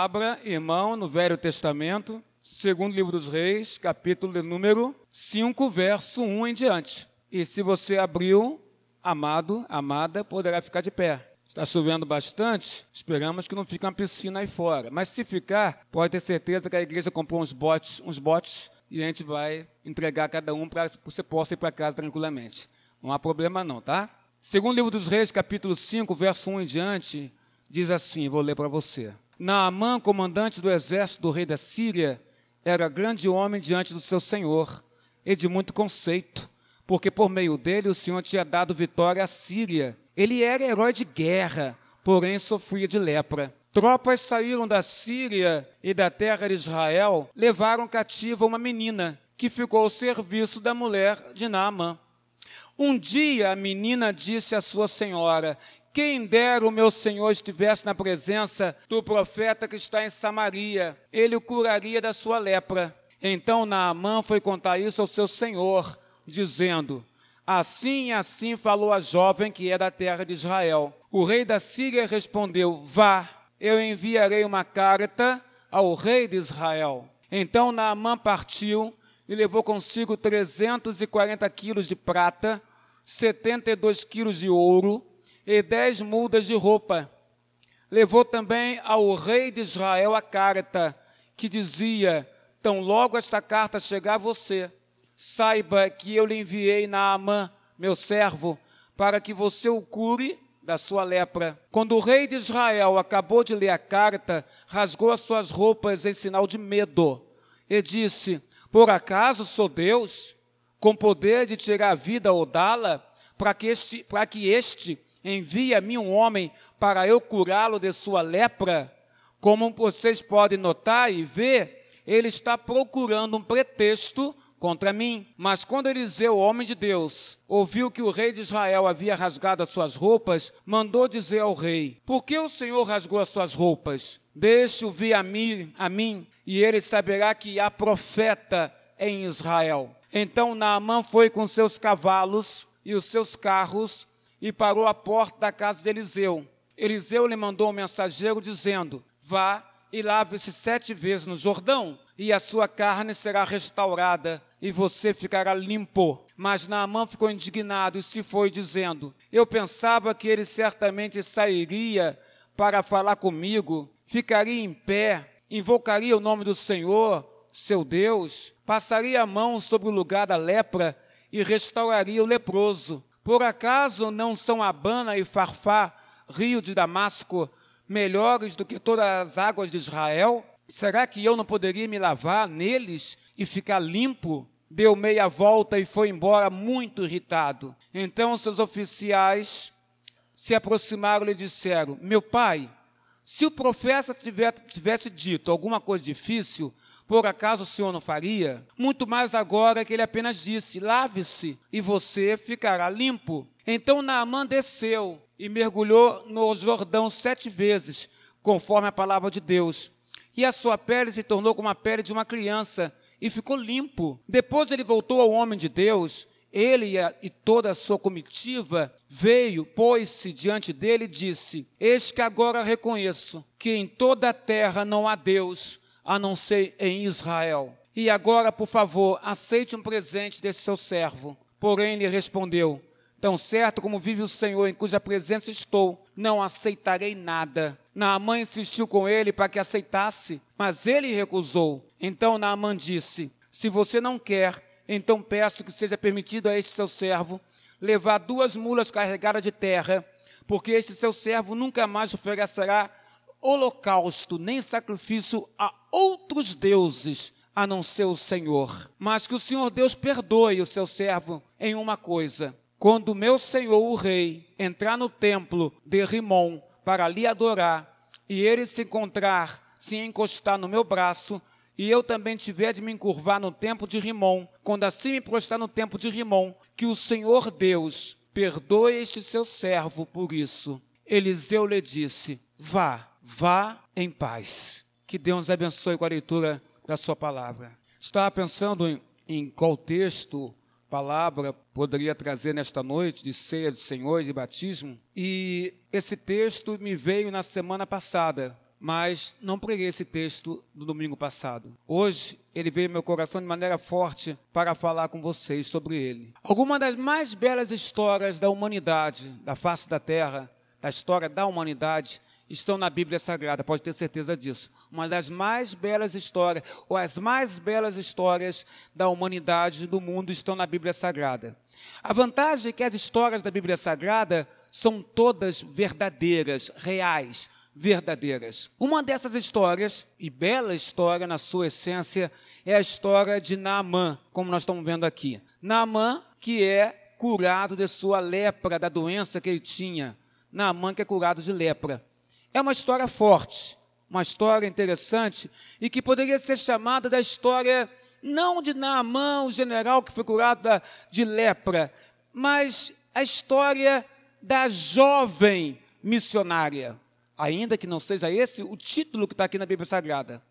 Abra, irmão, no Velho Testamento, segundo livro dos Reis, capítulo de número 5, verso 1 em diante. E se você abriu, amado, amada, poderá ficar de pé. Está chovendo bastante, esperamos que não fique uma piscina aí fora. Mas se ficar, pode ter certeza que a igreja comprou uns botes, uns botes e a gente vai entregar cada um para que você possa ir para casa tranquilamente. Não há problema não, tá? Segundo livro dos Reis, capítulo 5, verso 1 em diante, diz assim, vou ler para você. Naamã, comandante do exército do rei da Síria, era grande homem diante do seu senhor e de muito conceito, porque por meio dele o Senhor tinha dado vitória à Síria. Ele era herói de guerra, porém sofria de lepra. Tropas saíram da Síria e da terra de Israel, levaram cativa uma menina, que ficou ao serviço da mulher de Naamã. Um dia a menina disse à sua senhora: Quem dera o meu senhor estivesse na presença do profeta que está em Samaria, ele o curaria da sua lepra. Então Naamã foi contar isso ao seu senhor, dizendo: Assim e assim falou a jovem que é da terra de Israel. O rei da Síria respondeu: Vá, eu enviarei uma carta ao rei de Israel. Então Naamã partiu e levou consigo 340 quilos de prata, 72 quilos de ouro e 10 mudas de roupa. Levou também ao rei de Israel a carta que dizia: Tão logo esta carta chegar a você, saiba que eu lhe enviei Naamã, meu servo, para que você o cure da sua lepra. Quando o rei de Israel acabou de ler a carta, rasgou as suas roupas em sinal de medo e disse: Por acaso sou Deus? com poder de tirar a vida ou dá-la, para que este, para que este mim um homem para eu curá-lo de sua lepra. Como vocês podem notar e ver, ele está procurando um pretexto contra mim. Mas quando Eliseu, homem de Deus, ouviu que o rei de Israel havia rasgado as suas roupas, mandou dizer ao rei: Por que o Senhor rasgou as suas roupas? Deixe-o vir a mim, a mim, e ele saberá que há profeta em Israel. Então Naamã foi com seus cavalos e os seus carros e parou à porta da casa de Eliseu. Eliseu lhe mandou um mensageiro dizendo: Vá e lave-se sete vezes no Jordão, e a sua carne será restaurada, e você ficará limpo. Mas Naamã ficou indignado e se foi, dizendo: Eu pensava que ele certamente sairia para falar comigo, ficaria em pé, invocaria o nome do Senhor seu Deus, passaria a mão sobre o lugar da lepra e restauraria o leproso. Por acaso não são Abana e Farfá, rio de Damasco, melhores do que todas as águas de Israel? Será que eu não poderia me lavar neles e ficar limpo? Deu meia volta e foi embora muito irritado. Então seus oficiais se aproximaram e lhe disseram: Meu pai, se o profeta tivesse dito alguma coisa difícil, por acaso o Senhor não faria? Muito mais agora que ele apenas disse: lave-se e você ficará limpo. Então Naamã desceu e mergulhou no Jordão sete vezes, conforme a palavra de Deus. E a sua pele se tornou como a pele de uma criança e ficou limpo. Depois ele voltou ao homem de Deus. Ele e, toda a sua comitiva veio, pôs-se diante dele e disse: Eis que agora reconheço que em toda a terra não há Deus a não ser em Israel. E agora, por favor, aceite um presente desse seu servo. Porém, ele respondeu: Tão certo como vive o Senhor, em cuja presença estou, não aceitarei nada. Naamã insistiu com ele para que aceitasse, mas ele recusou. Então Naamã disse: Se você não quer, então peço que seja permitido a este seu servo levar duas mulas carregadas de terra, porque este seu servo nunca mais oferecerá holocausto nem sacrifício a outros deuses a não ser o Senhor. Mas que o Senhor Deus perdoe o seu servo em uma coisa. Quando meu senhor, o rei, entrar no templo de Rimon para ali adorar, e ele se encontrar, se encostar no meu braço, e eu também tiver de me encurvar no templo de Rimon, quando assim me prostrar no templo de Rimon, que o Senhor Deus perdoe este seu servo por isso. Eliseu lhe disse: Vá, vá em paz. Que Deus abençoe com a leitura da sua palavra. Estava pensando em, em qual texto, palavra, poderia trazer nesta noite de ceia de Senhor de batismo. E esse texto me veio na semana passada, mas não preguei esse texto no domingo passado. Hoje ele veio ao meu coração de maneira forte para falar com vocês sobre ele. Algumas das mais belas histórias da humanidade, da face da terra, da história da humanidade, estão na Bíblia Sagrada, pode ter certeza disso. Uma das mais belas histórias, ou as mais belas histórias da humanidade, do mundo, estão na Bíblia Sagrada. A vantagem é que as histórias da Bíblia Sagrada são todas verdadeiras, reais, verdadeiras. Uma dessas histórias, e bela história na sua essência, é a história de Naamã, como nós estamos vendo aqui. Naamã, que é curado de sua lepra, da doença que ele tinha. Naamã, que é curado de lepra. É uma história forte, uma história interessante e que poderia ser chamada da história não de Naamã, o general que foi curado de lepra, mas a história da jovem missionária, ainda que não seja esse o título que está aqui na Bíblia Sagrada.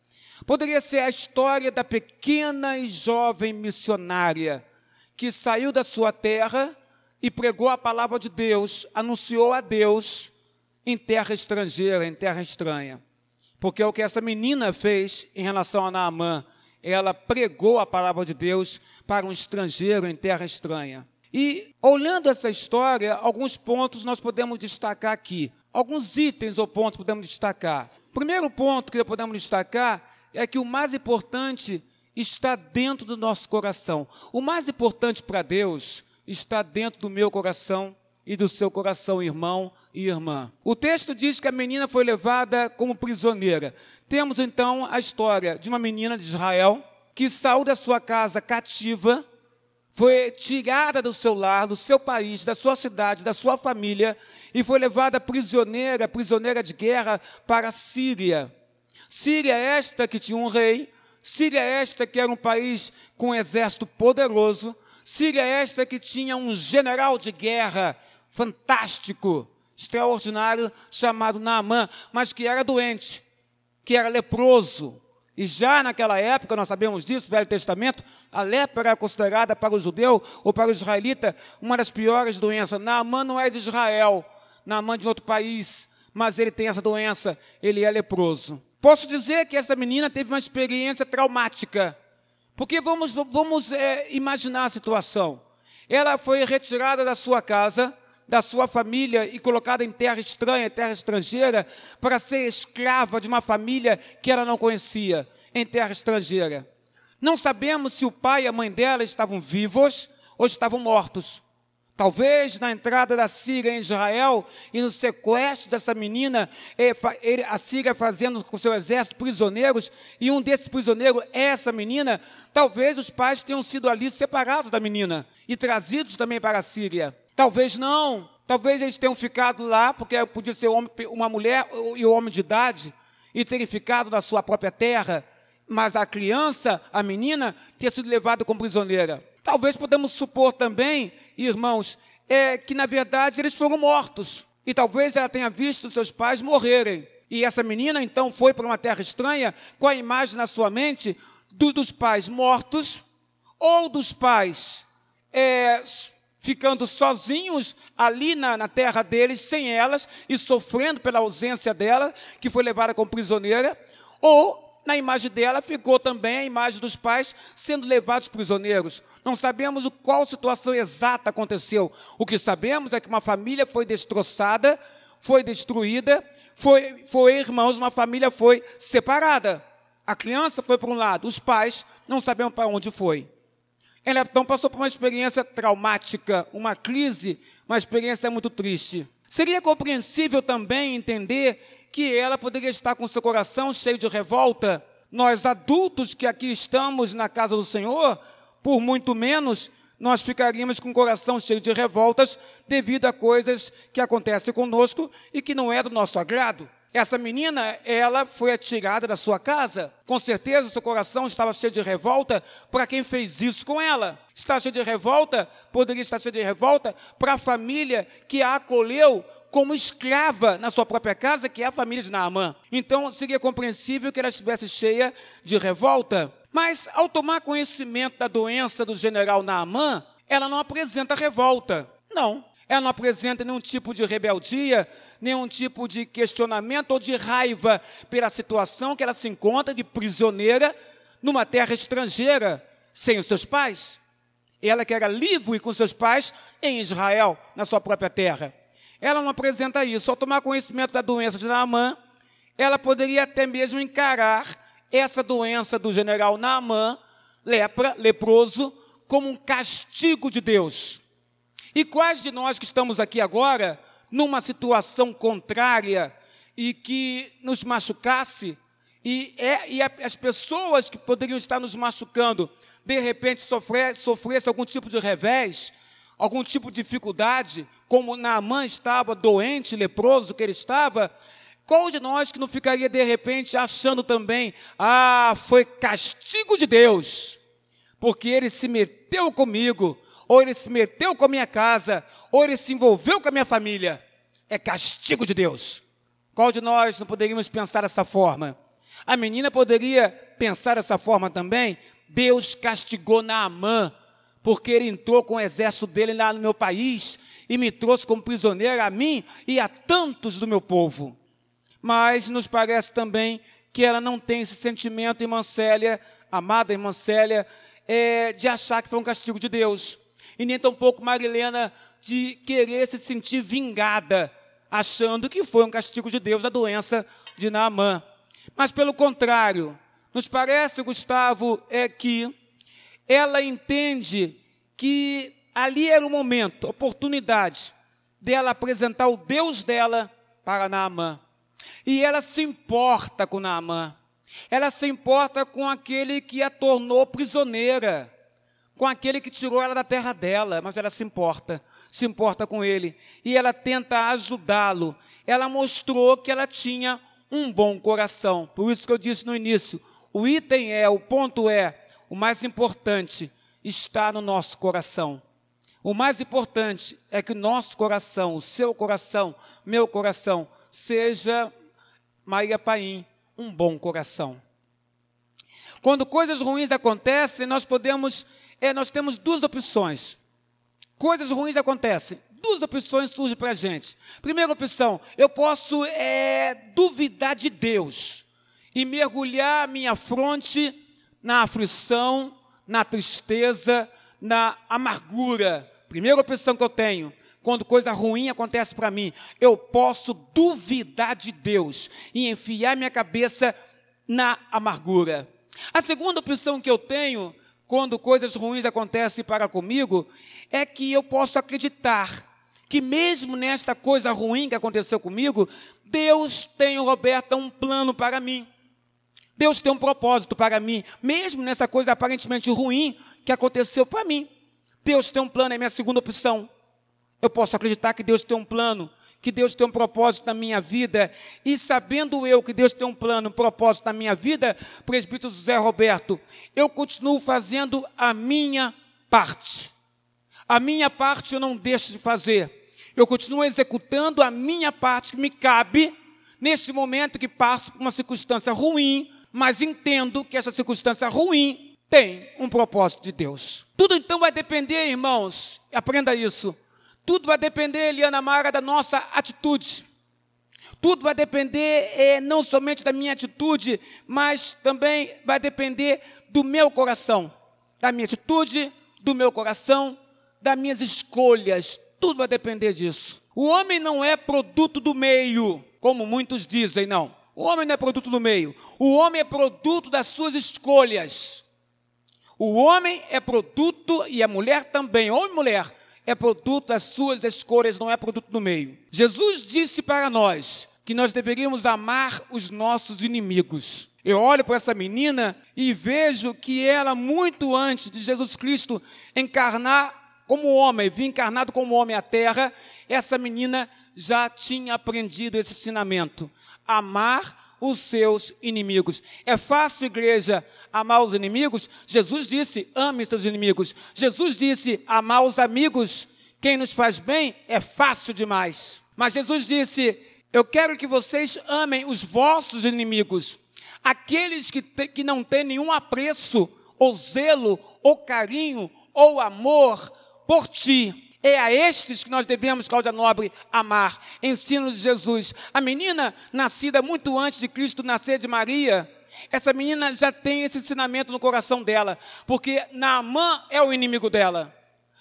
Poderia ser a história da pequena e jovem missionária que saiu da sua terra e pregou a palavra de Deus, anunciou a Deus em terra estrangeira, em terra estranha. Porque é o que essa menina fez em relação a Naamã. Ela pregou a palavra de Deus para um estrangeiro em terra estranha. E, olhando essa história, alguns pontos nós podemos destacar aqui. Alguns itens ou pontos podemos destacar. Primeiro ponto que podemos destacar é que o mais importante está dentro do nosso coração. O mais importante para Deus está dentro do meu coração e do seu coração, irmão e irmã. O texto diz que a menina foi levada como prisioneira. Temos então a história de uma menina de Israel que saiu da sua casa cativa, foi tirada do seu lar, do seu país, da sua cidade, da sua família e foi levada prisioneira, prisioneira de guerra para a Síria. Síria esta que tinha um rei, Síria esta que era um país com um exército poderoso, Síria esta que tinha um general de guerra fantástico, extraordinário, chamado Naamã, mas que era doente, que era leproso. E já naquela época, nós sabemos disso, Velho Testamento, a lepra era considerada para o judeu ou para o israelita uma das piores doenças. Naamã não é de Israel, Naamã é de outro país, mas ele tem essa doença, ele é leproso. Posso dizer que essa menina teve uma experiência traumática, porque vamos, vamos é, imaginar a situação. Ela foi retirada da sua casa, da sua família e colocada em terra estranha, terra estrangeira, para ser escrava de uma família que ela não conhecia, em terra estrangeira. Não sabemos se o pai e a mãe dela estavam vivos ou estavam mortos. Talvez na entrada da Síria em Israel e no sequestro dessa menina, a Síria fazendo com seu exército prisioneiros, e um desses prisioneiros é essa menina, talvez os pais tenham sido ali separados da menina e trazidos também para a Síria. Talvez não. Talvez eles tenham ficado lá, porque podia ser uma mulher e um homem de idade, e terem ficado na sua própria terra, mas a criança, a menina, ter sido levada como prisioneira. Talvez podemos supor também, irmãos, é, que na verdade eles foram mortos. E talvez ela tenha visto seus pais morrerem. E essa menina então foi para uma terra estranha com a imagem na sua mente do, dos pais mortos ou dos pais é, ficando sozinhos ali na, na, terra deles, sem elas, e sofrendo pela ausência dela, que foi levada como prisioneira, ou na imagem dela ficou também a imagem dos pais sendo levados prisioneiros. Não sabemos qual situação exata aconteceu. O que sabemos é que uma família foi destroçada, foi destruída, foi, foi irmãos, uma família foi separada. A criança foi para um lado, os pais não sabemos para onde foi. Ela então passou por uma experiência traumática, uma crise, uma experiência muito triste. Seria compreensível também entender que ela poderia estar com seu coração cheio de revolta. Nós adultos que aqui estamos na casa do Senhor, por muito menos, nós ficaríamos com o coração cheio de revoltas devido a coisas que acontecem conosco e que não é do nosso agrado. Essa menina, ela foi atirada da sua casa. Com certeza, seu coração estava cheio de revolta para quem fez isso com ela. Está cheio de revolta, poderia estar cheio de revolta para a família que a acolheu como escrava na sua própria casa, que é a família de Naamã. Então, seria compreensível que ela estivesse cheia de revolta. Mas, ao tomar conhecimento da doença do general Naamã, ela não apresenta revolta. Não. Ela não apresenta nenhum tipo de rebeldia, nenhum tipo de questionamento ou de raiva pela situação que ela se encontra de prisioneira numa terra estrangeira, sem os seus pais. Ela que era livre com seus pais em Israel, na sua própria terra. Ela não apresenta isso. Ao tomar conhecimento da doença de Naamã, ela poderia até mesmo encarar essa doença do general Naamã, lepra, leproso, como um castigo de Deus. E quais de nós que estamos aqui agora, numa situação contrária e que nos machucasse, e, é, e as pessoas que poderiam estar nos machucando, de repente sofrer, sofresse algum tipo de revés, algum tipo de dificuldade, como Naamã estava doente, leproso que ele estava, qual de nós que não ficaria de repente achando também, ah, foi castigo de Deus, porque ele se meteu comigo, ou ele se meteu com a minha casa, ou ele se envolveu com a minha família. É castigo de Deus. Qual de nós não poderíamos pensar dessa forma? A menina poderia pensar dessa forma também. Deus castigou Naamã, porque ele entrou com o exército dele lá no meu país e me trouxe como prisioneiro a mim e a tantos do meu povo. Mas nos parece também que ela não tem esse sentimento, irmã Célia, amada irmã Célia, é, de achar que foi um castigo de Deus e nem tampouco Marilena de querer se sentir vingada, achando que foi um castigo de Deus a doença de Naamã. Mas pelo contrário, nos parece, Gustavo, é que ela entende que ali era o momento, oportunidade dela apresentar o Deus dela para Naamã. E ela se importa com Naamã. Ela se importa com aquele que a tornou prisioneira com aquele que tirou ela da terra dela, mas ela se importa, se importa com ele, e ela tenta ajudá-lo. Ela mostrou que ela tinha um bom coração. Por isso que eu disse no início, o item é, o ponto é, o mais importante está no nosso coração. O mais importante é que o nosso coração, o seu coração, meu coração, seja, Maria Paim, um bom coração. Quando coisas ruins acontecem, nós podemos é, nós temos duas opções. Coisas ruins acontecem. Duas opções surgem para a gente. Primeira opção, eu posso é, duvidar de Deus e mergulhar minha fronte na aflição, na tristeza, na amargura. Primeira opção que eu tenho, quando coisa ruim acontece para mim, eu posso duvidar de Deus e enfiar minha cabeça na amargura. A segunda opção que eu tenho quando coisas ruins acontecem para comigo, é que eu posso acreditar que mesmo nesta coisa ruim que aconteceu comigo, Deus tem, Roberta, um plano para mim. Deus tem um propósito para mim, mesmo nessa coisa aparentemente ruim que aconteceu para mim. Deus tem um plano, é minha segunda opção. Eu posso acreditar que Deus tem um plano que Deus tem um propósito na minha vida, e sabendo eu que Deus tem um plano, um propósito na minha vida, presbítero José Roberto, eu continuo fazendo a minha parte. A minha parte eu não deixo de fazer. Eu continuo executando a minha parte que me cabe neste momento que passo por uma circunstância ruim, mas entendo que essa circunstância ruim tem um propósito de Deus. Tudo então vai depender, irmãos, aprenda isso tudo vai depender, Eliana Mara, da nossa atitude. Tudo vai depender é, não somente da minha atitude, mas também vai depender do meu coração. Da minha atitude, do meu coração, das minhas escolhas. Tudo vai depender disso. O homem não é produto do meio, como muitos dizem, não. O homem não é produto do meio. O homem é produto das suas escolhas. O homem é produto, e a mulher também, homem e mulher, é produto das suas escolhas, não é produto do meio. Jesus disse para nós que nós deveríamos amar os nossos inimigos. Eu olho para essa menina e vejo que ela, muito antes de Jesus Cristo encarnar como homem, vir encarnado como homem à terra, essa menina já tinha aprendido esse ensinamento: amar os seus inimigos. É fácil, igreja, amar os inimigos? Jesus disse: ame seus inimigos. Jesus disse: amar os amigos. Quem nos faz bem é fácil demais. Mas Jesus disse: eu quero que vocês amem os vossos inimigos, aqueles que, te, que não têm nenhum apreço, ou zelo, ou carinho, ou amor por ti. É a estes que nós devemos, Cláudia Nobre, amar. Ensino de Jesus. A menina, nascida muito antes de Cristo nascer de Maria, essa menina já tem esse ensinamento no coração dela, porque Naamã é o inimigo dela.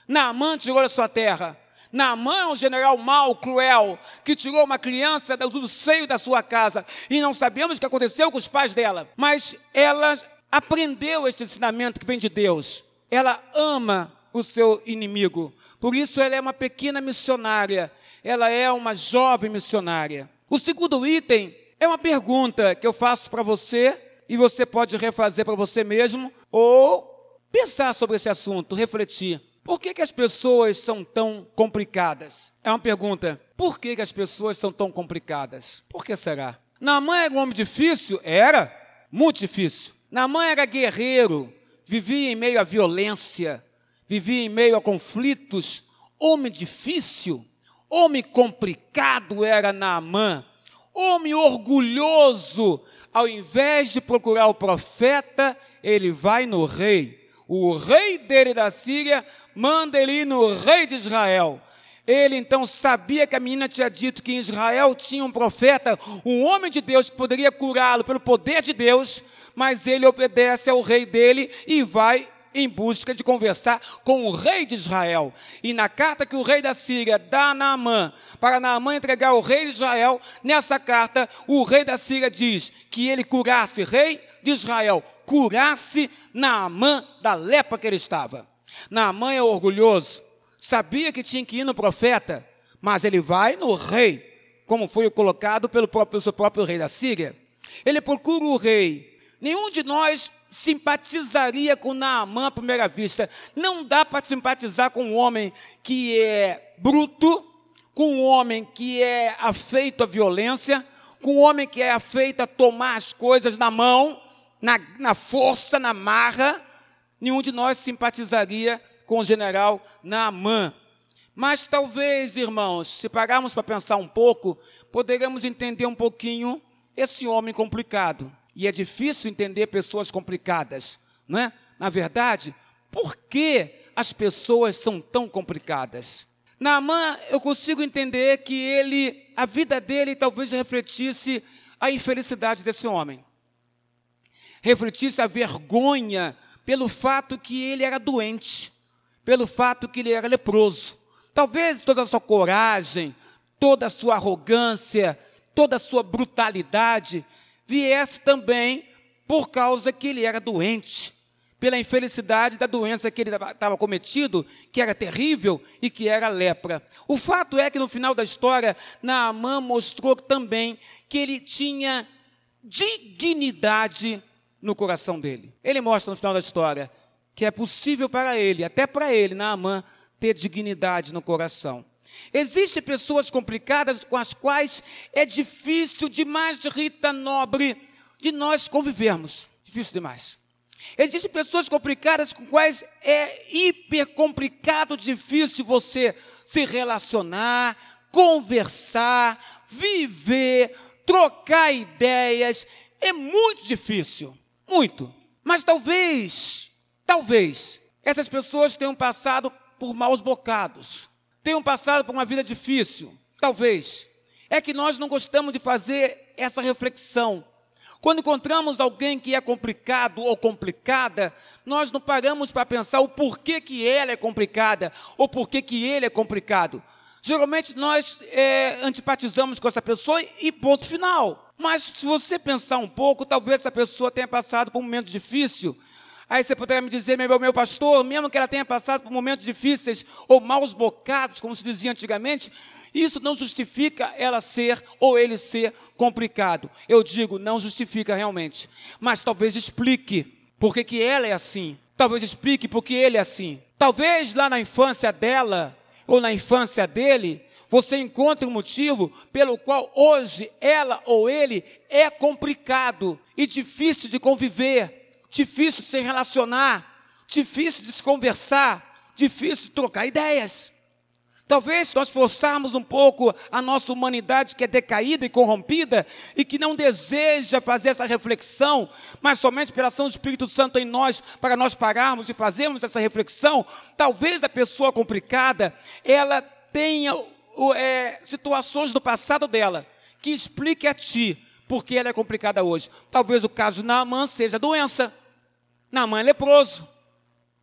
Naamã tirou da sua terra. Naamã é um general mau, cruel, que tirou uma criança do seio da sua casa. E não sabemos o que aconteceu com os pais dela. Mas ela aprendeu este ensinamento que vem de Deus. Ela ama o seu inimigo. Por isso ela é uma pequena missionária. Ela é uma jovem missionária. O segundo item é uma pergunta que eu faço para você e você pode refazer para você mesmo ou pensar sobre esse assunto, refletir. Por que, que as pessoas são tão complicadas? É uma pergunta. Por que, que as pessoas são tão complicadas? Por que será? Naamã era um homem difícil? Era. Muito difícil. Naamã era guerreiro, vivia em meio à violência, vivia em meio a conflitos. Homem difícil, homem complicado era Naamã. Homem orgulhoso, ao invés de procurar o profeta, ele vai no rei. O rei dele da Síria manda ele ir no rei de Israel. Ele então sabia que a menina tinha dito que em Israel tinha um profeta, um homem de Deus que poderia curá-lo pelo poder de Deus, mas ele obedece ao rei dele e vai em busca de conversar com o rei de Israel. E na carta que o rei da Síria dá a Naamã, para Naamã entregar ao rei de Israel, nessa carta o rei da Síria diz que ele curasse, rei de Israel, curasse Naamã da lepra que ele estava. Naamã é orgulhoso, sabia que tinha que ir no profeta, mas ele vai no rei, como foi colocado pelo próprio, seu próprio rei da Síria. Ele procura o rei. Nenhum de nós simpatizaria com Naamã à primeira vista. Não dá para simpatizar com um homem que é bruto, com um homem que é afeito à violência, com um homem que é afeito a tomar as coisas na mão, na, na força, na marra. Nenhum de nós simpatizaria com o general Naamã. Mas talvez, irmãos, se pararmos para pensar um pouco, poderíamos entender um pouquinho esse homem complicado. E é difícil entender pessoas complicadas, não é? Na verdade, por que as pessoas são tão complicadas? Naamã, eu consigo entender que ele, a vida dele talvez refletisse a infelicidade desse homem. Refletisse a vergonha pelo fato que ele era doente, pelo fato que ele era leproso. Talvez toda a sua coragem, toda a sua arrogância, toda a sua brutalidade viesse também por causa que ele era doente, pela infelicidade da doença que ele estava cometido, que era terrível e que era lepra. O fato é que no final da história, Naamã mostrou também que ele tinha dignidade no coração dele. Ele mostra no final da história que é possível para ele, até para ele, Naamã, ter dignidade no coração. Existem pessoas complicadas com as quais é difícil demais, Rita Nobre, de nós convivermos. Difícil demais. Existem pessoas complicadas com quais é hiper complicado, difícil você se relacionar, conversar, viver, trocar ideias. É muito difícil, muito. Mas talvez, talvez, essas pessoas tenham passado por maus bocados tenham passado por uma vida difícil, talvez, é que nós não gostamos de fazer essa reflexão. Quando encontramos alguém que é complicado ou complicada, nós não paramos para pensar o porquê que ela é complicada ou porquê que ele é complicado. Geralmente nós é, antipatizamos com essa pessoa e ponto final. Mas se você pensar um pouco, talvez essa pessoa tenha passado por um momento difícil Aí você poderia me dizer, meu, meu pastor, mesmo que ela tenha passado por momentos difíceis ou maus bocados, como se dizia antigamente, isso não justifica ela ser ou ele ser complicado. Eu digo, não justifica realmente. Mas talvez explique por que, que ela é assim. Talvez explique por que ele é assim. Talvez lá na infância dela ou na infância dele, você encontre um motivo pelo qual hoje ela ou ele é complicado e difícil de conviver difícil de se relacionar, difícil de se conversar, difícil de trocar ideias. Talvez nós forçarmos um pouco a nossa humanidade que é decaída e corrompida e que não deseja fazer essa reflexão, mas somente pela ação do Espírito Santo em nós, para nós pararmos e fazermos essa reflexão. Talvez a pessoa complicada, ela tenha é, situações do passado dela que explique a ti porque ela é complicada hoje. Talvez o caso de Naamã seja doença. Naamã é leproso.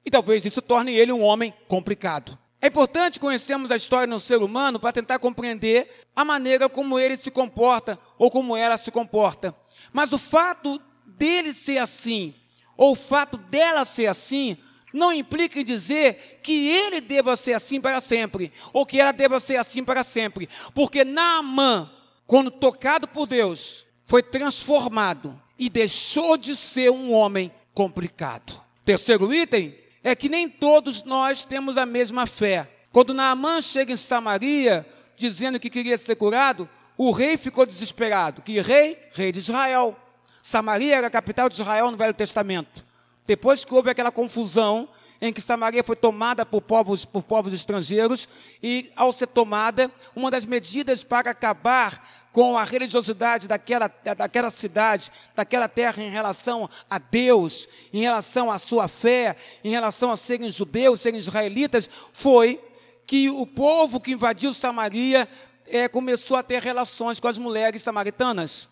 E talvez isso torne ele um homem complicado. É importante conhecermos a história do ser humano para tentar compreender a maneira como ele se comporta ou como ela se comporta. Mas o fato dele ser assim, ou o fato dela ser assim, não implica em dizer que ele deva ser assim para sempre, ou que ela deva ser assim para sempre. Porque Naamã, quando tocado por Deus, foi transformado e deixou de ser um homem complicado. Terceiro item, é que nem todos nós temos a mesma fé. Quando Naamã chega em Samaria, dizendo que queria ser curado, o rei ficou desesperado. Que rei? Rei de Israel. Samaria era a capital de Israel no Velho Testamento. Depois que houve aquela confusão em que Samaria foi tomada por povos, por povos estrangeiros, e ao ser tomada, uma das medidas para acabar com a religiosidade daquela, daquela cidade, daquela terra em relação a Deus, em relação à sua fé, em relação a serem judeus, serem israelitas, foi que o povo que invadiu Samaria é, começou a ter relações com as mulheres samaritanas.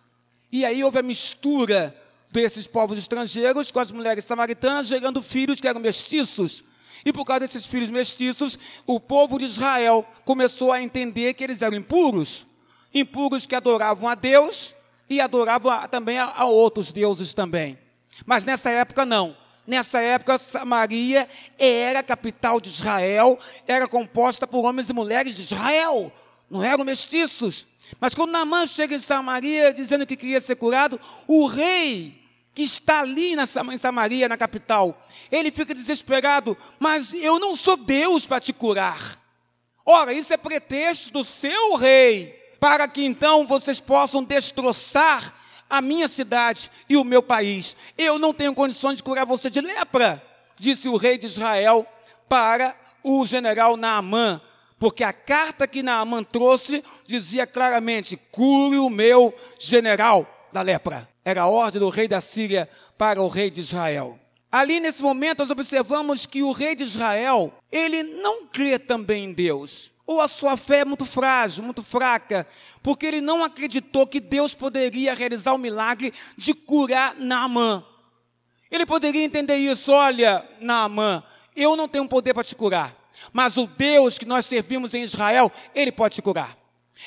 E aí houve a mistura desses povos estrangeiros com as mulheres samaritanas, gerando filhos que eram mestiços. E por causa desses filhos mestiços, o povo de Israel começou a entender que eles eram impuros impuros que adoravam a Deus e adoravam também a, a outros deuses também. Mas nessa época não. Nessa época, Samaria era a capital de Israel, era composta por homens e mulheres de Israel, não eram mestiços. Mas quando Naamã chega em Samaria dizendo que queria ser curado, o rei que está ali na, em Samaria, na capital, ele fica desesperado, mas eu não sou Deus para te curar. Ora, isso é pretexto do seu rei para que então vocês possam destroçar a minha cidade e o meu país. Eu não tenho condições de curar você de lepra, disse o rei de Israel para o general Naamã, porque a carta que Naamã trouxe dizia claramente: cure o meu general da lepra. Era a ordem do rei da Síria para o rei de Israel. Ali nesse momento nós observamos que o rei de Israel, ele não crê também em Deus ou a sua fé é muito frágil, muito fraca, porque ele não acreditou que Deus poderia realizar o milagre de curar Naamã. Ele poderia entender isso, olha, Naamã, eu não tenho poder para te curar, mas o Deus que nós servimos em Israel, ele pode te curar.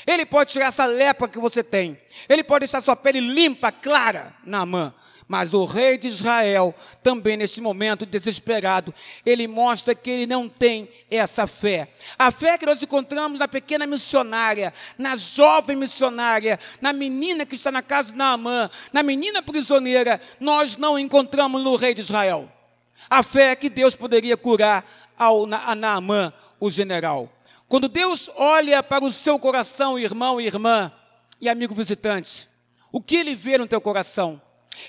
Ele pode tirar essa lepra que você tem. Ele pode deixar sua pele limpa, clara, Naamã. Mas o rei de Israel, também neste momento desesperado, ele mostra que ele não tem essa fé. A fé que nós encontramos na pequena missionária, na jovem missionária, na menina que está na casa de Naamã, na menina prisioneira, nós não encontramos no rei de Israel. A fé que Deus poderia curar ao, a Naamã, o general. Quando Deus olha para o seu coração, irmão e irmã, e amigo visitante, o que ele vê no teu coração?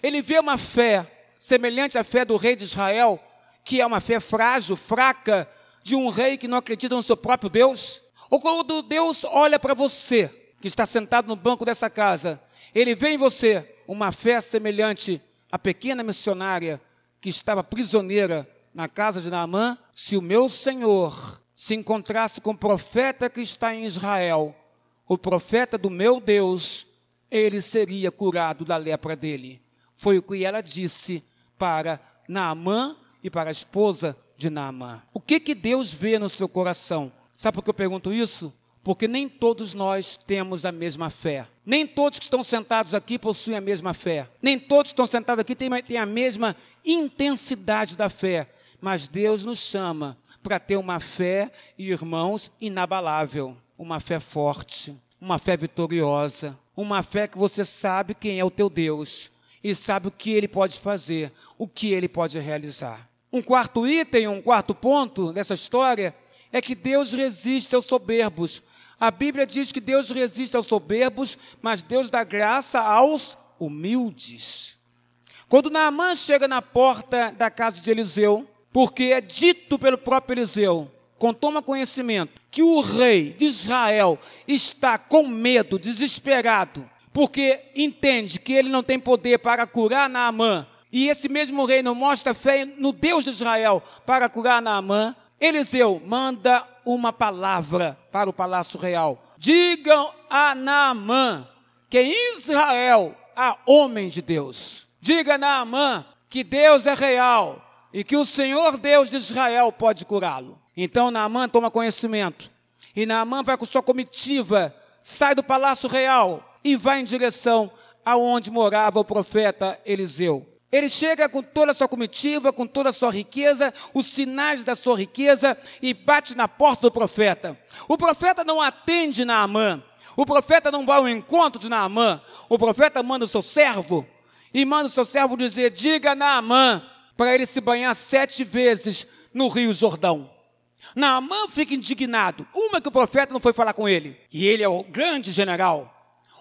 Ele vê uma fé semelhante à fé do rei de Israel, que é uma fé frágil, fraca, de um rei que não acredita no seu próprio Deus? Ou quando Deus olha para você, que está sentado no banco dessa casa, ele vê em você uma fé semelhante à pequena missionária que estava prisioneira na casa de Naamã? Se o meu Senhor se encontrasse com o profeta que está em Israel, o profeta do meu Deus, ele seria curado da lepra dele. Foi o que ela disse para Naamã e para a esposa de Naamã. O que, que Deus vê no seu coração? Sabe por que eu pergunto isso? Porque nem todos nós temos a mesma fé. Nem todos que estão sentados aqui possuem a mesma fé. Nem todos que estão sentados aqui têm, têm a mesma intensidade da fé. Mas Deus nos chama para ter uma fé, irmãos, inabalável. Uma fé forte, uma fé vitoriosa, uma fé que você sabe quem é o teu Deus e sabe o que ele pode fazer, o que ele pode realizar. Um quarto item, um quarto ponto dessa história é que Deus resiste aos soberbos. A Bíblia diz que Deus resiste aos soberbos, mas Deus dá graça aos humildes. Quando Naamã chega na porta da casa de Eliseu, porque é dito pelo próprio Eliseu quando toma conhecimento que o rei de Israel está com medo, desesperado, porque entende que ele não tem poder para curar Naamã, e esse mesmo rei não mostra fé no Deus de Israel para curar Naamã, Eliseu manda uma palavra para o palácio real. Digam a Naamã que em Israel há homem de Deus. Diga a Naamã que Deus é real e que o Senhor Deus de Israel pode curá-lo. Então Naamã toma conhecimento. E Naamã vai com sua comitiva, sai do palácio real e vai em direção aonde morava o profeta Eliseu. Ele chega com toda a sua comitiva, com toda a sua riqueza, os sinais da sua riqueza e bate na porta do profeta. O profeta não atende Naamã. O profeta não vai ao encontro de Naamã. O profeta manda o seu servo e manda o seu servo dizer: Diga a Naamã para ele se banhar sete vezes no Rio Jordão. Naamã fica indignado. Uma que o profeta não foi falar com ele, e ele é o grande general.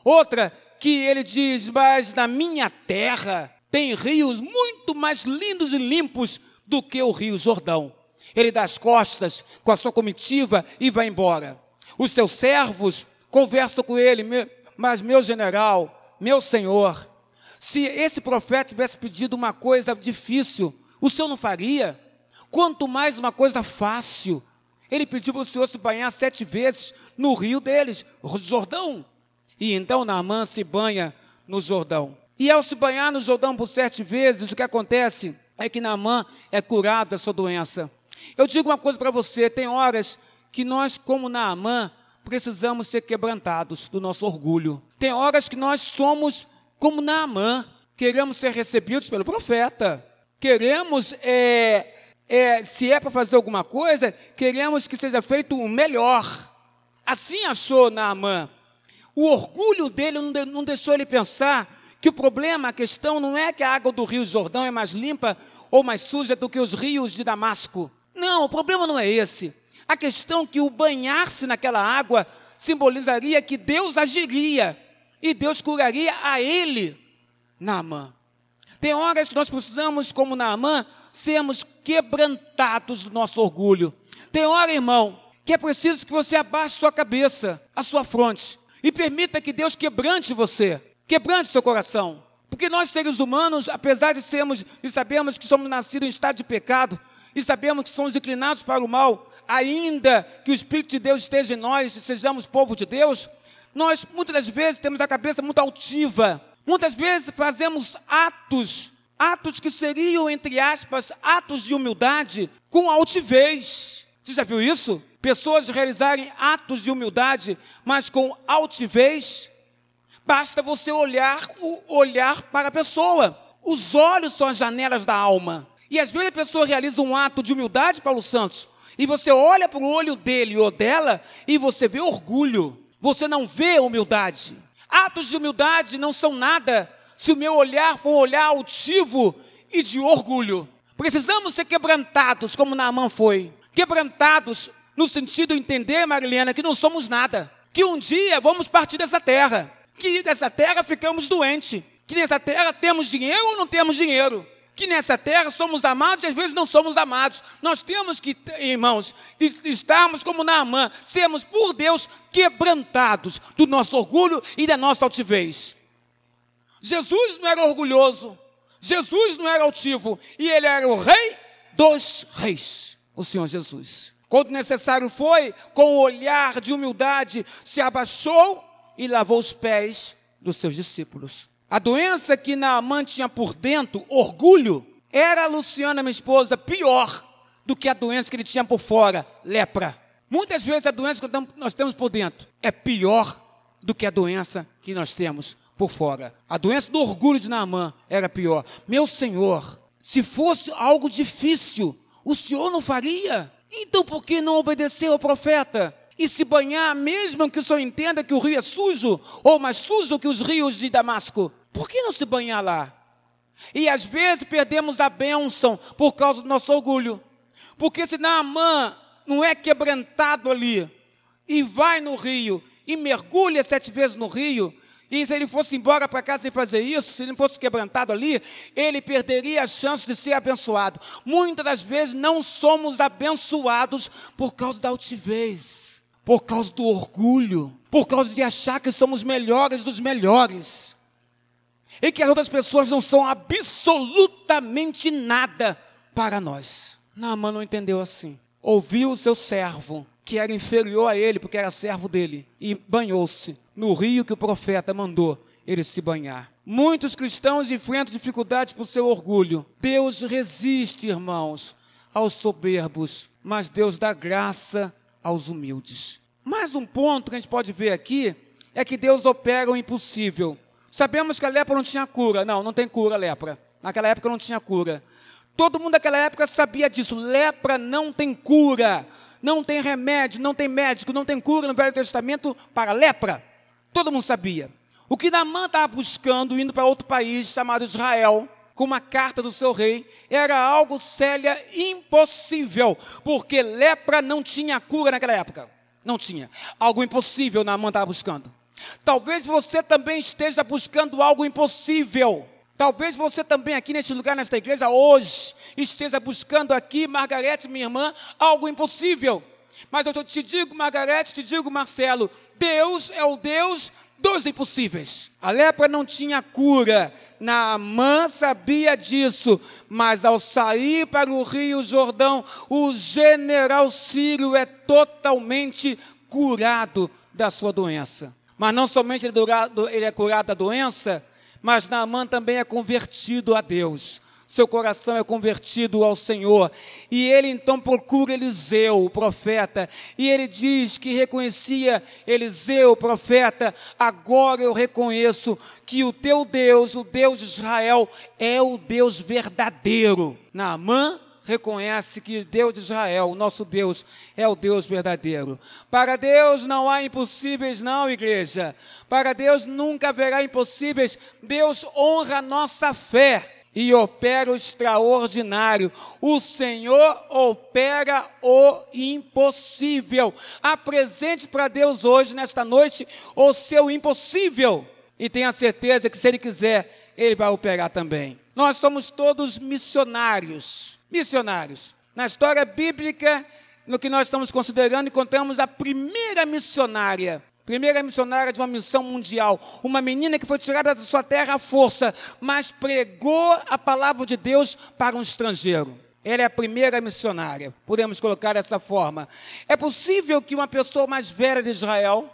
Outra que ele diz: Mas na minha terra tem rios muito mais lindos e limpos do que o Rio Jordão. Ele dá as costas com a sua comitiva e vai embora. Os seus servos conversam com ele, mas meu general, meu senhor, se esse profeta tivesse pedido uma coisa difícil, o senhor não faria? Quanto mais uma coisa fácil. Ele pediu para o senhor se banhar sete vezes no rio deles, Jordão. E então Naamã se banha no Jordão. E ao se banhar no Jordão por sete vezes, o que acontece é que Naamã é curado da sua doença. Eu digo uma coisa para você: tem horas que nós, como Naamã, precisamos ser quebrantados do nosso orgulho. Tem horas que nós somos como Naamã, queremos ser recebidos pelo profeta, queremos, é, é, se é para fazer alguma coisa, queremos que seja feito o melhor. Assim achou Naamã. O orgulho dele não deixou ele pensar que o problema, a questão não é que a água do rio Jordão é mais limpa ou mais suja do que os rios de Damasco. Não, o problema não é esse. A questão é que o banhar-se naquela água simbolizaria que Deus agiria e Deus curaria a ele, Naamã. Tem horas que nós precisamos, como Naamã, sermos quebrantados do nosso orgulho. Tem hora, irmão, que é preciso que você abaixe sua cabeça, a sua fronte, e permita que Deus quebrante você, quebrante seu coração. Porque nós, seres humanos, apesar de sermos e sabemos que somos nascidos em estado de pecado, e sabemos que somos inclinados para o mal, ainda que o Espírito de Deus esteja em nós e sejamos povo de Deus, nós muitas das vezes temos a cabeça muito altiva. Muitas vezes fazemos atos, atos que seriam, entre aspas, atos de humildade com altivez. Você já viu isso? Pessoas realizarem atos de humildade, mas com altivez. Basta você olhar, olhar para a pessoa. Os olhos são as janelas da alma. E às vezes a pessoa realiza um ato de humildade, Paulo Santos, e você olha para o olho dele ou dela e você vê orgulho você não vê humildade. Atos de humildade não são nada se o meu olhar for um olhar altivo e de orgulho. Precisamos ser quebrantados, como Naamã foi. Quebrantados no sentido de entender, Marilena, que não somos nada. Que um dia vamos partir dessa terra. Que dessa terra ficamos doentes. Que nessa terra temos dinheiro ou não temos dinheiro que nessa terra somos amados e às vezes não somos amados. Nós temos que, irmãos, estarmos como Naamã, sermos por Deus quebrantados do nosso orgulho e da nossa altivez. Jesus não era orgulhoso, Jesus não era altivo, e ele era o rei dos reis, o Senhor Jesus. Quando necessário foi, com o olhar de humildade, se abaixou e lavou os pés dos seus discípulos. A doença que Naamã tinha por dentro, orgulho, era a Luciana, minha esposa, pior do que a doença que ele tinha por fora, lepra. Muitas vezes a doença que nós temos por dentro é pior do que a doença que nós temos por fora. A doença do orgulho de Naamã era pior. Meu Senhor, se fosse algo difícil, o Senhor não faria? Então por que não obedeceu ao profeta? E se banhar, mesmo que Senhor entenda que o rio é sujo, ou mais sujo que os rios de Damasco? Por que não se banhar lá? E às vezes perdemos a bênção por causa do nosso orgulho. Porque se Naamã não é quebrantado ali e vai no rio e mergulha sete vezes no rio, E se ele fosse embora para casa sem fazer isso, se ele não fosse quebrantado ali, ele perderia a chance de ser abençoado. Muitas das vezes não somos abençoados por causa da altivez, por causa do orgulho, por causa de achar que somos melhores dos melhores. E que as outras pessoas não são absolutamente nada para nós. Naamã não entendeu assim. Ouviu o seu servo, que era inferior a ele, porque era servo dele, e banhou-se no rio que o profeta mandou ele se banhar. Muitos cristãos enfrentam dificuldades por seu orgulho. Deus resiste, irmãos, aos soberbos, mas Deus dá graça aos humildes. Mais um ponto que a gente pode ver aqui é que Deus opera o impossível. Sabemos que a lepra não tinha cura. Não, não tem cura a lepra. Naquela época não tinha cura. Todo mundo daquela época sabia disso. Lepra não tem cura. Não tem remédio, não tem médico, não tem cura no Velho Testamento para lepra. Todo mundo sabia. O que Naamã estava buscando, indo para outro país chamado Israel, com uma carta do seu rei, era algo séria, impossível, porque lepra não tinha cura naquela época. Não tinha. Algo impossível Naamã estava buscando. Talvez você também esteja buscando algo impossível. Talvez você também aqui neste lugar, nesta igreja, hoje, esteja buscando aqui, Margarete, minha irmã, algo impossível. Mas eu te digo, Margarete, te digo, Marcelo, Deus é o Deus dos impossíveis. A lepra não tinha cura, Naamã sabia disso, mas ao sair para o rio Jordão, o general Sírio é totalmente curado da sua doença. Mas não somente ele é curado da doença, mas Naamã também é convertido a Deus seu coração é convertido ao Senhor. E ele então procura Eliseu, o profeta, e ele diz que reconhecia Eliseu, o profeta, agora eu reconheço que o teu Deus, o Deus de Israel, é o Deus verdadeiro. Naamã reconhece que Deus de Israel, o nosso Deus, é o Deus verdadeiro. Para Deus não há impossíveis, não, igreja. Para Deus nunca haverá impossíveis. Deus honra a nossa fé e opera o extraordinário. O Senhor opera o impossível. Apresente para Deus hoje, nesta noite, o seu impossível. E tenha certeza que, se Ele quiser, Ele vai operar também. Nós somos todos missionários. Missionários. Na história bíblica, no que nós estamos considerando, encontramos a primeira missionária Primeira missionária de uma missão mundial, uma menina que foi tirada da sua terra à força, mas pregou a palavra de Deus para um estrangeiro. Ela é a primeira missionária, podemos colocar dessa forma. É possível que uma pessoa mais velha de Israel,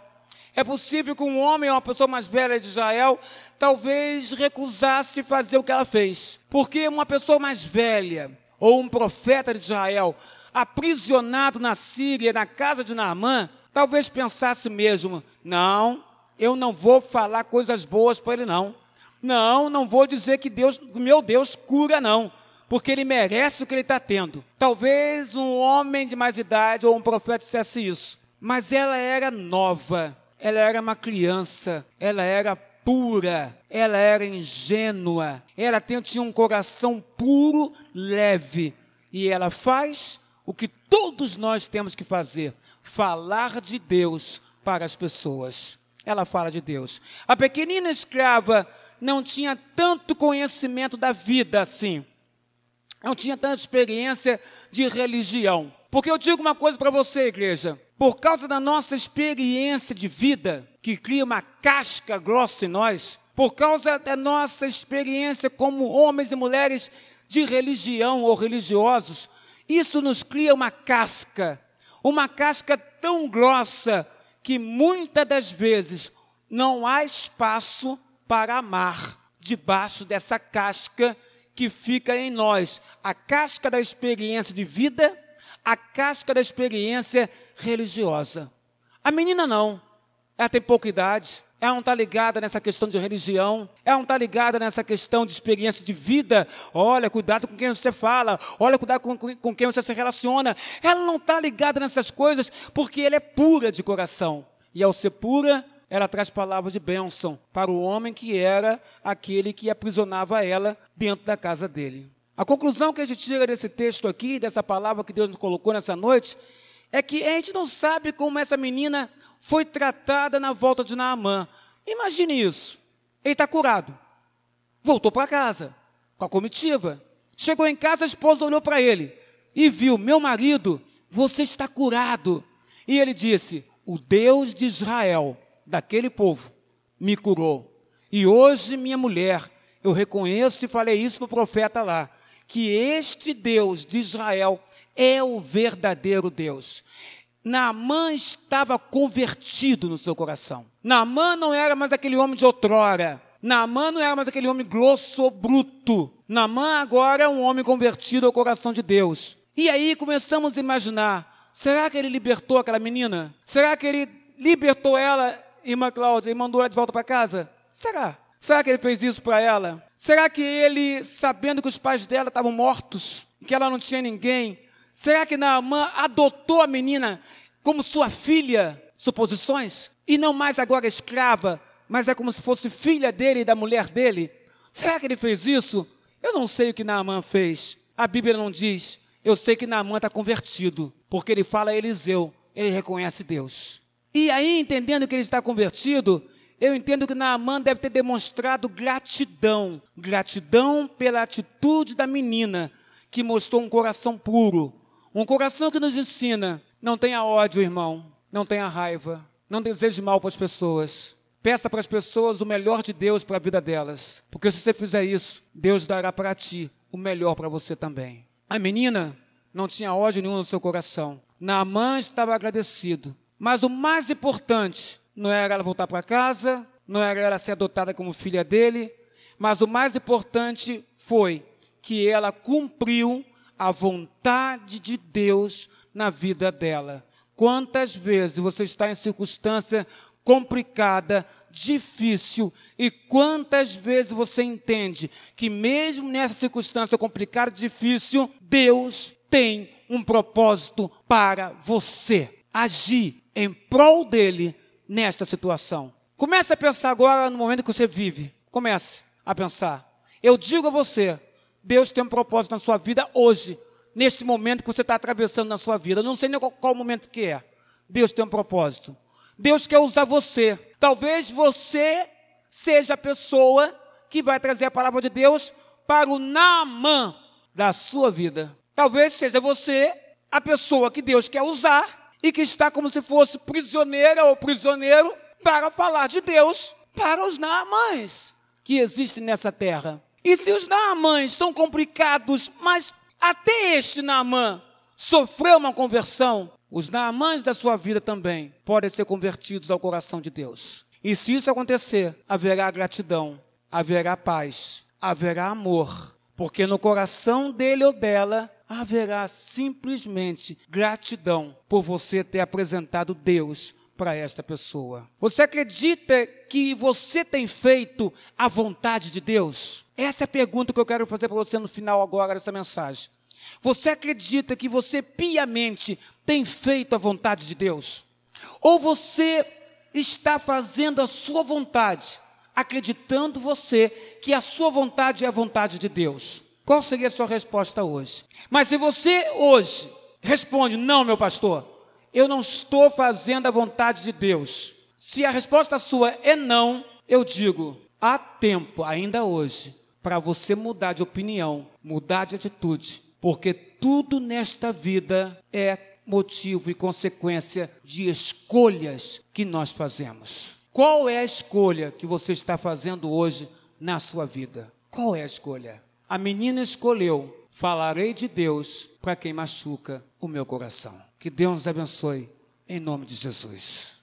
é possível que um homem ou uma pessoa mais velha de Israel talvez recusasse fazer o que ela fez. Porque uma pessoa mais velha ou um profeta de Israel aprisionado na Síria, na casa de Naamã, Talvez pensasse mesmo: não, eu não vou falar coisas boas para ele, não. Não, não vou dizer que Deus, meu Deus, cura, não. Porque ele merece o que ele está tendo. Talvez um homem de mais idade ou um profeta dissesse isso. Mas ela era nova, ela era uma criança, ela era pura, ela era ingênua, ela tinha um coração puro, leve. E ela faz o que todos nós temos que fazer: falar de Deus para as pessoas. Ela fala de Deus. A pequenina escrava não tinha tanto conhecimento da vida assim. Não tinha tanta experiência de religião. Porque eu digo uma coisa para você, igreja. Por causa da nossa experiência de vida, que cria uma casca grossa em nós, por causa da nossa experiência como homens e mulheres de religião ou religiosos, isso nos cria uma casca uma casca tão grossa que muitas das vezes não há espaço para amar debaixo dessa casca que fica em nós. A casca da experiência de vida, a casca da experiência religiosa. A menina não. Ela tem pouca idade, ela não está ligada nessa questão de religião, ela não está ligada nessa questão de experiência de vida. Olha, cuidado com quem você fala, olha, cuidado com, com quem você se relaciona. Ela não está ligada nessas coisas porque ela é pura de coração. E ao ser pura, ela traz palavras de bênção para o homem que era aquele que aprisionava ela dentro da casa dele. A conclusão que a gente tira desse texto aqui, dessa palavra que Deus nos colocou nessa noite, é que a gente não sabe como essa menina foi tratada na volta de Naamã. Imagine isso. Ele está curado. Voltou para casa com a comitiva. Chegou em casa, a esposa olhou para ele e viu: Meu marido, você está curado. E ele disse: O Deus de Israel, daquele povo, me curou. E hoje, minha mulher, eu reconheço e falei isso para o profeta lá, que este Deus de Israel é o verdadeiro Deus. Naamã estava convertido no seu coração. Naamã não era mais aquele homem de outrora. Naamã não era mais aquele homem grosso ou bruto. Naamã agora é um homem convertido ao coração de Deus. E aí começamos a imaginar: será que ele libertou aquela menina? Será que ele libertou ela, irmã Cláudia, e mandou ela de volta para casa? Será? Será que ele fez isso para ela? Será que ele, sabendo que os pais dela estavam mortos, que ela não tinha ninguém, será que Naamã adotou a menina como sua filha? Suposições? E não mais agora escrava, mas é como se fosse filha dele e da mulher dele? Será que ele fez isso? Eu não sei o que Naamã fez. A Bíblia não diz. Eu sei que Naamã está convertido, porque ele fala a Eliseu, ele reconhece Deus. E aí, entendendo que ele está convertido, eu entendo que Naamã deve ter demonstrado gratidão, gratidão pela atitude da menina, que mostrou um coração puro, um coração que nos ensina: não tenha ódio, irmão, não tenha raiva, não deseje mal para as pessoas. Peça para as pessoas o melhor de Deus para a vida delas, porque se você fizer isso, Deus dará para ti o melhor para você também. A menina não tinha ódio nenhum no seu coração. Naamã estava agradecido. Mas o mais importante não era ela voltar para casa, não era ela ser adotada como filha dele, mas o mais importante foi que ela cumpriu a vontade de Deus na vida dela. Quantas vezes você está em circunstância complicada, difícil, e quantas vezes você entende que mesmo nessa circunstância complicada, difícil, Deus tem um propósito para você. Agir em prol dele nesta situação. Comece a pensar agora no momento que você vive. Comece a pensar. Eu digo a você, Deus tem um propósito na sua vida hoje, neste momento que você está atravessando na sua vida. Eu não sei nem qual, qual momento que é. Deus tem um propósito. Deus quer usar você. Talvez você seja a pessoa que vai trazer a palavra de Deus para o Naamã da sua vida. Talvez seja você a pessoa que Deus quer usar e que está como se fosse prisioneira ou prisioneiro para falar de Deus para os naamães que existem nessa terra. E se os naamães são complicados, mas até este naamã sofreu uma conversão, os naamães da sua vida também podem ser convertidos ao coração de Deus. E se isso acontecer, haverá gratidão, haverá paz, haverá amor, porque no coração dele ou dela haverá simplesmente gratidão por você ter apresentado Deus para esta pessoa. Você acredita que você tem feito a vontade de Deus? Essa é a pergunta que eu quero fazer para você no final agora dessa mensagem. Você acredita que você piamente tem feito a vontade de Deus? Ou você está fazendo a sua vontade, acreditando você que a sua vontade é a vontade de Deus? Qual seria a sua resposta hoje? Mas se você hoje responde: Não, meu pastor, eu não estou fazendo a vontade de Deus. Se a resposta sua é não, eu digo: há tempo ainda hoje para você mudar de opinião, mudar de atitude, porque tudo nesta vida é motivo e consequência de escolhas que nós fazemos. Qual é a escolha que você está fazendo hoje na sua vida? Qual é a escolha? A menina escolheu: falarei de Deus para quem machuca o meu coração. Que Deus nos abençoe, em nome de Jesus.